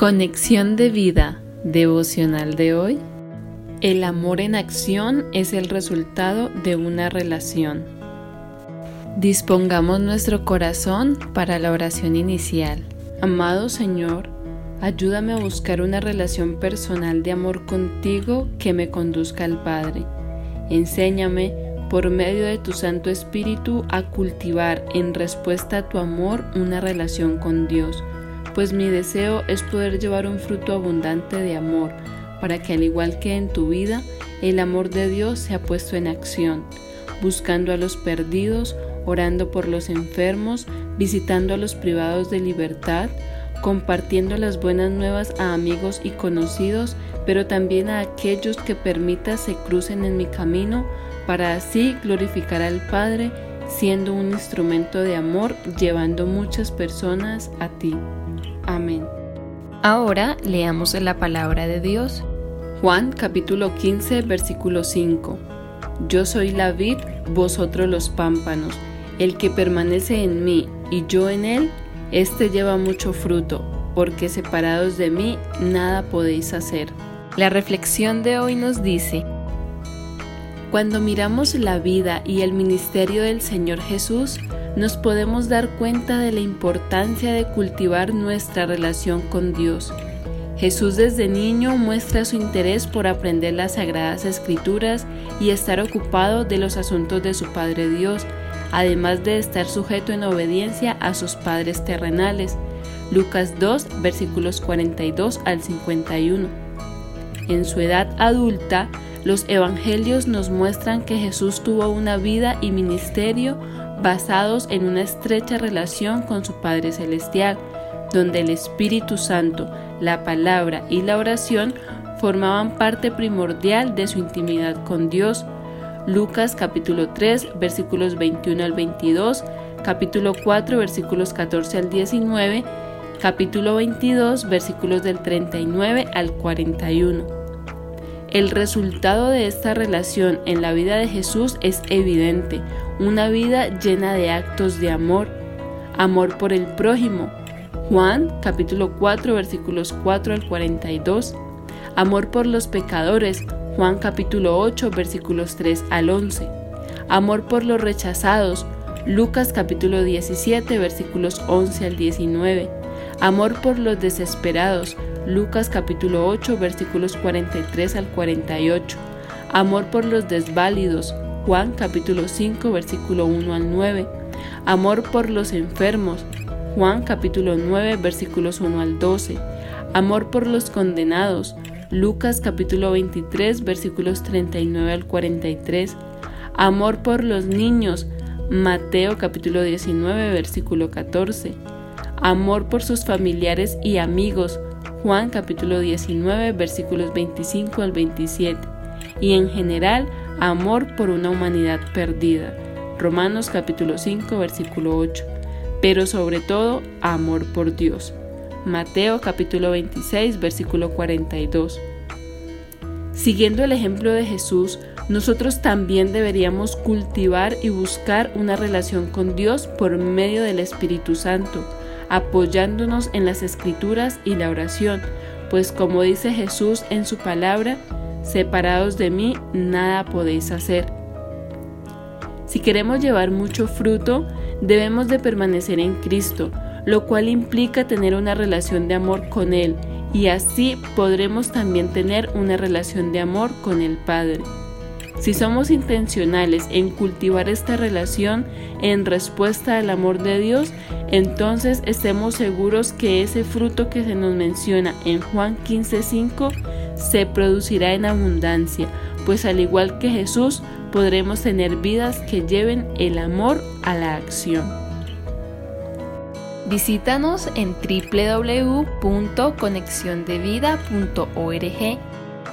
Conexión de vida devocional de hoy. El amor en acción es el resultado de una relación. Dispongamos nuestro corazón para la oración inicial. Amado Señor, ayúdame a buscar una relación personal de amor contigo que me conduzca al Padre. Enséñame, por medio de tu Santo Espíritu, a cultivar en respuesta a tu amor una relación con Dios pues mi deseo es poder llevar un fruto abundante de amor, para que al igual que en tu vida, el amor de Dios sea puesto en acción, buscando a los perdidos, orando por los enfermos, visitando a los privados de libertad, compartiendo las buenas nuevas a amigos y conocidos, pero también a aquellos que permita se crucen en mi camino, para así glorificar al Padre, siendo un instrumento de amor, llevando muchas personas a ti. Amén. Ahora leamos la palabra de Dios. Juan capítulo 15 versículo 5. Yo soy la vid, vosotros los pámpanos. El que permanece en mí y yo en él, éste lleva mucho fruto, porque separados de mí nada podéis hacer. La reflexión de hoy nos dice, cuando miramos la vida y el ministerio del Señor Jesús, nos podemos dar cuenta de la importancia de cultivar nuestra relación con Dios. Jesús desde niño muestra su interés por aprender las sagradas escrituras y estar ocupado de los asuntos de su Padre Dios, además de estar sujeto en obediencia a sus padres terrenales. Lucas 2 versículos 42 al 51. En su edad adulta, los evangelios nos muestran que Jesús tuvo una vida y ministerio basados en una estrecha relación con su Padre Celestial, donde el Espíritu Santo, la palabra y la oración formaban parte primordial de su intimidad con Dios. Lucas capítulo 3 versículos 21 al 22, capítulo 4 versículos 14 al 19, capítulo 22 versículos del 39 al 41. El resultado de esta relación en la vida de Jesús es evidente, una vida llena de actos de amor, amor por el prójimo. Juan capítulo 4 versículos 4 al 42. Amor por los pecadores. Juan capítulo 8 versículos 3 al 11. Amor por los rechazados. Lucas capítulo 17 versículos 11 al 19. Amor por los desesperados. Lucas capítulo 8 versículos 43 al 48. Amor por los desválidos. Juan capítulo 5 versículo 1 al 9. Amor por los enfermos. Juan capítulo 9 versículos 1 al 12. Amor por los condenados. Lucas capítulo 23 versículos 39 al 43. Amor por los niños. Mateo capítulo 19 versículo 14. Amor por sus familiares y amigos. Juan capítulo 19 versículos 25 al 27 y en general amor por una humanidad perdida. Romanos capítulo 5 versículo 8 pero sobre todo amor por Dios. Mateo capítulo 26 versículo 42. Siguiendo el ejemplo de Jesús, nosotros también deberíamos cultivar y buscar una relación con Dios por medio del Espíritu Santo apoyándonos en las escrituras y la oración, pues como dice Jesús en su palabra, separados de mí nada podéis hacer. Si queremos llevar mucho fruto, debemos de permanecer en Cristo, lo cual implica tener una relación de amor con Él, y así podremos también tener una relación de amor con el Padre. Si somos intencionales en cultivar esta relación en respuesta al amor de Dios, entonces estemos seguros que ese fruto que se nos menciona en Juan 15:5 se producirá en abundancia, pues al igual que Jesús podremos tener vidas que lleven el amor a la acción. Visítanos en www.conexiondevida.org